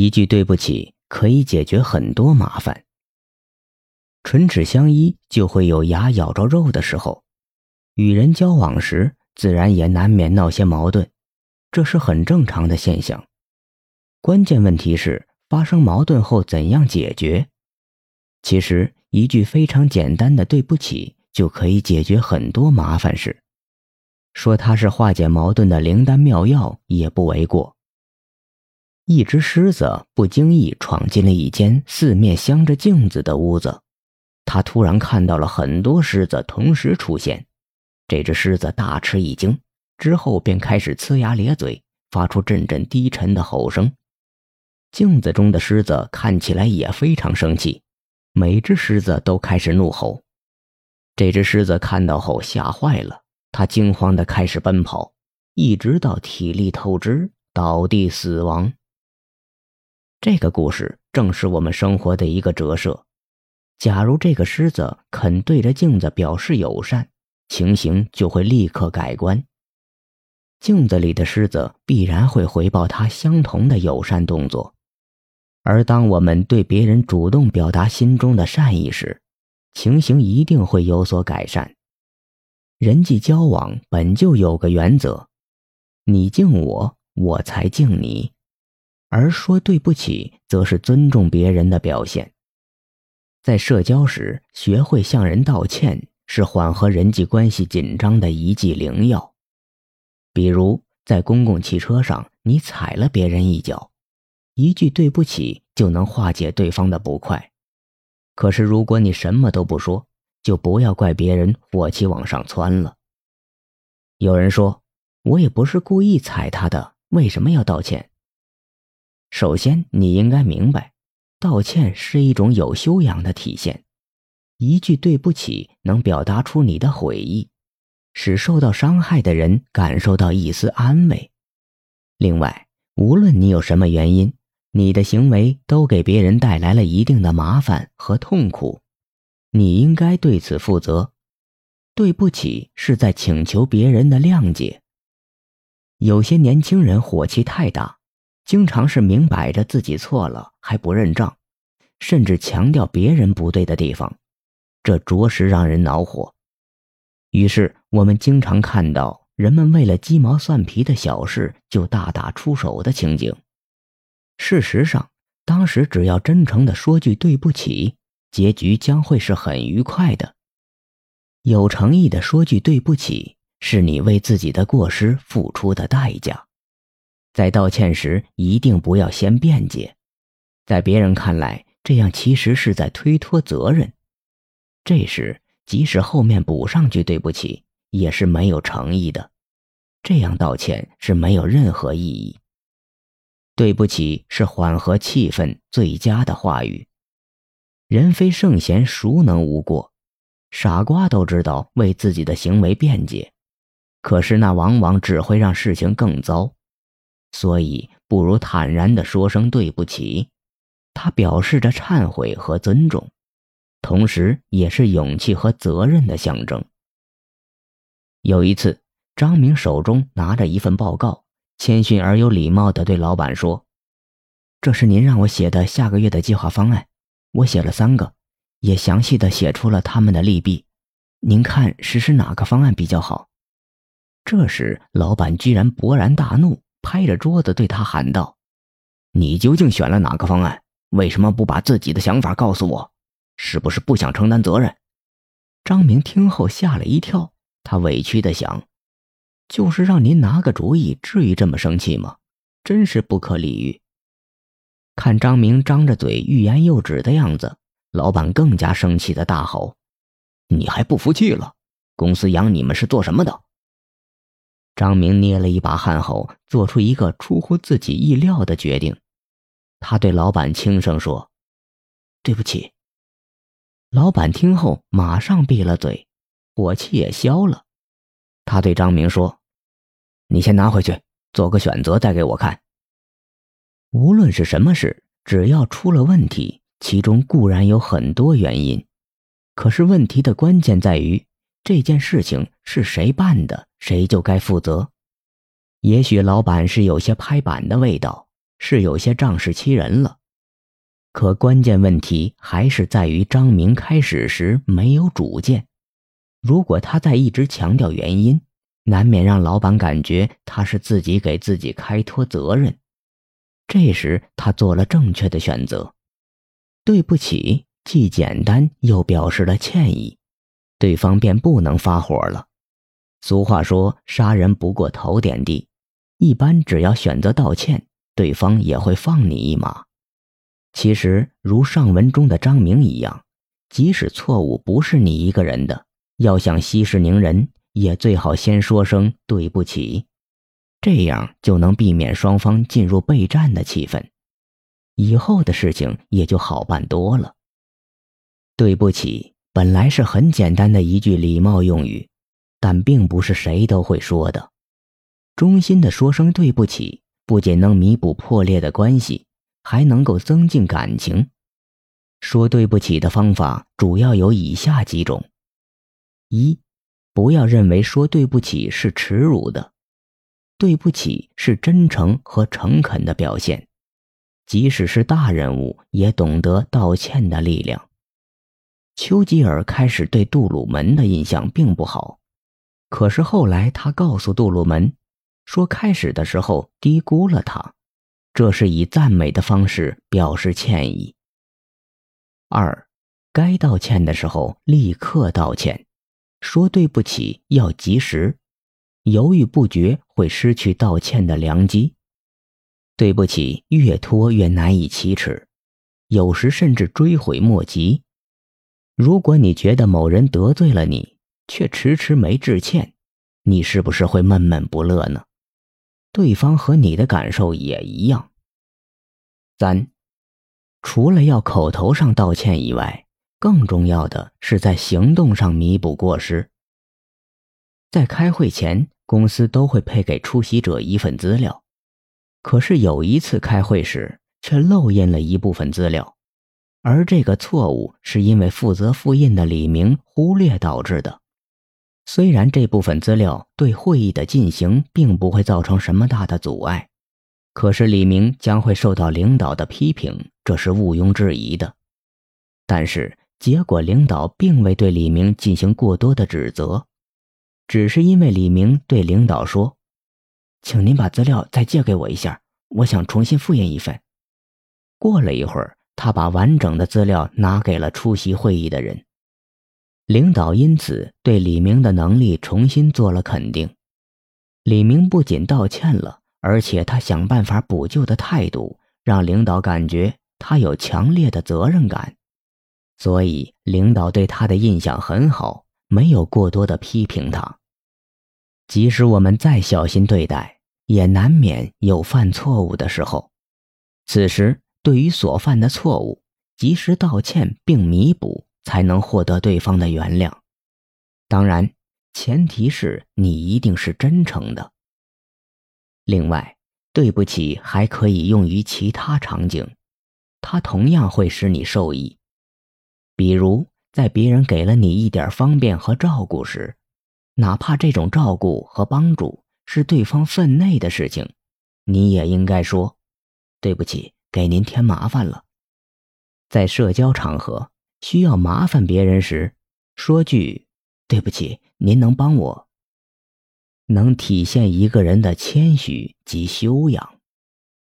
一句对不起可以解决很多麻烦。唇齿相依就会有牙咬着肉的时候，与人交往时自然也难免闹些矛盾，这是很正常的现象。关键问题是发生矛盾后怎样解决。其实一句非常简单的对不起就可以解决很多麻烦事，说它是化解矛盾的灵丹妙药也不为过。一只狮子不经意闯进了一间四面镶着镜子的屋子，它突然看到了很多狮子同时出现，这只狮子大吃一惊，之后便开始呲牙咧嘴，发出阵阵低沉的吼声。镜子中的狮子看起来也非常生气，每只狮子都开始怒吼。这只狮子看到后吓坏了，它惊慌地开始奔跑，一直到体力透支，倒地死亡。这个故事正是我们生活的一个折射。假如这个狮子肯对着镜子表示友善，情形就会立刻改观。镜子里的狮子必然会回报它相同的友善动作。而当我们对别人主动表达心中的善意时，情形一定会有所改善。人际交往本就有个原则：你敬我，我才敬你。而说对不起，则是尊重别人的表现。在社交时，学会向人道歉，是缓和人际关系紧张的一剂灵药。比如，在公共汽车上，你踩了别人一脚。一句对不起就能化解对方的不快，可是如果你什么都不说，就不要怪别人火气往上窜了。有人说，我也不是故意踩他的，为什么要道歉？首先，你应该明白，道歉是一种有修养的体现。一句对不起能表达出你的悔意，使受到伤害的人感受到一丝安慰。另外，无论你有什么原因。你的行为都给别人带来了一定的麻烦和痛苦，你应该对此负责。对不起是在请求别人的谅解。有些年轻人火气太大，经常是明摆着自己错了还不认账，甚至强调别人不对的地方，这着实让人恼火。于是我们经常看到人们为了鸡毛蒜皮的小事就大打出手的情景。事实上，当时只要真诚的说句对不起，结局将会是很愉快的。有诚意的说句对不起，是你为自己的过失付出的代价。在道歉时，一定不要先辩解，在别人看来，这样其实是在推脱责任。这时，即使后面补上句对不起，也是没有诚意的。这样道歉是没有任何意义。对不起，是缓和气氛最佳的话语。人非圣贤，孰能无过？傻瓜都知道为自己的行为辩解，可是那往往只会让事情更糟。所以，不如坦然地说声对不起。他表示着忏悔和尊重，同时也是勇气和责任的象征。有一次，张明手中拿着一份报告。谦逊而有礼貌地对老板说：“这是您让我写的下个月的计划方案，我写了三个，也详细的写出了他们的利弊。您看实施哪个方案比较好？”这时，老板居然勃然大怒，拍着桌子对他喊道：“你究竟选了哪个方案？为什么不把自己的想法告诉我？是不是不想承担责任？”张明听后吓了一跳，他委屈地想。就是让您拿个主意，至于这么生气吗？真是不可理喻。看张明张着嘴欲言又止的样子，老板更加生气的大吼：“你还不服气了？公司养你们是做什么的？”张明捏了一把汗后，做出一个出乎自己意料的决定。他对老板轻声说：“对不起。”老板听后马上闭了嘴，火气也消了。他对张明说。你先拿回去，做个选择再给我看。无论是什么事，只要出了问题，其中固然有很多原因，可是问题的关键在于这件事情是谁办的，谁就该负责。也许老板是有些拍板的味道，是有些仗势欺人了。可关键问题还是在于张明开始时没有主见。如果他在一直强调原因，难免让老板感觉他是自己给自己开脱责任。这时他做了正确的选择，对不起，既简单又表示了歉意，对方便不能发火了。俗话说，杀人不过头点地，一般只要选择道歉，对方也会放你一马。其实，如上文中的张明一样，即使错误不是你一个人的，要想息事宁人，也最好先说声对不起，这样就能避免双方进入备战的气氛，以后的事情也就好办多了。对不起，本来是很简单的一句礼貌用语，但并不是谁都会说的。衷心的说声对不起，不仅能弥补破裂的关系。还能够增进感情。说对不起的方法主要有以下几种：一，不要认为说对不起是耻辱的，对不起是真诚和诚恳的表现，即使是大人物也懂得道歉的力量。丘吉尔开始对杜鲁门的印象并不好，可是后来他告诉杜鲁门，说开始的时候低估了他。这是以赞美的方式表示歉意。二，该道歉的时候立刻道歉，说对不起要及时，犹豫不决会失去道歉的良机。对不起越拖越难以启齿，有时甚至追悔莫及。如果你觉得某人得罪了你，却迟迟没致歉，你是不是会闷闷不乐呢？对方和你的感受也一样。三，除了要口头上道歉以外，更重要的是在行动上弥补过失。在开会前，公司都会配给出席者一份资料，可是有一次开会时却漏印了一部分资料，而这个错误是因为负责复印的李明忽略导致的。虽然这部分资料对会议的进行并不会造成什么大的阻碍，可是李明将会受到领导的批评，这是毋庸置疑的。但是结果，领导并未对李明进行过多的指责，只是因为李明对领导说：“请您把资料再借给我一下，我想重新复印一份。”过了一会儿，他把完整的资料拿给了出席会议的人。领导因此对李明的能力重新做了肯定。李明不仅道歉了，而且他想办法补救的态度让领导感觉他有强烈的责任感，所以领导对他的印象很好，没有过多的批评他。即使我们再小心对待，也难免有犯错误的时候。此时，对于所犯的错误，及时道歉并弥补。才能获得对方的原谅，当然，前提是你一定是真诚的。另外，对不起还可以用于其他场景，它同样会使你受益。比如，在别人给了你一点方便和照顾时，哪怕这种照顾和帮助是对方分内的事情，你也应该说：“对不起，给您添麻烦了。”在社交场合。需要麻烦别人时，说句“对不起”，您能帮我，能体现一个人的谦虚及修养。